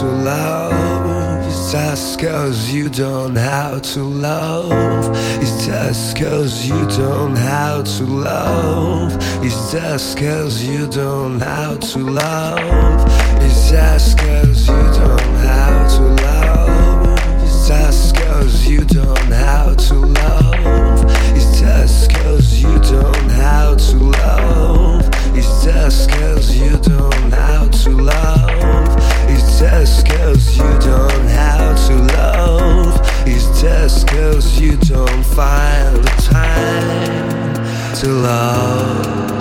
to love. It's just cause you don't have to love. It's just cause you don't have to love. It's just cause you don't have to love. It's just cause you don't have to love. It's just cause you don't have to love. It's just cause you don't have to love. It's just cause you don't have to love. Just cause you don't have to love. It's just cause you don't find the time to love.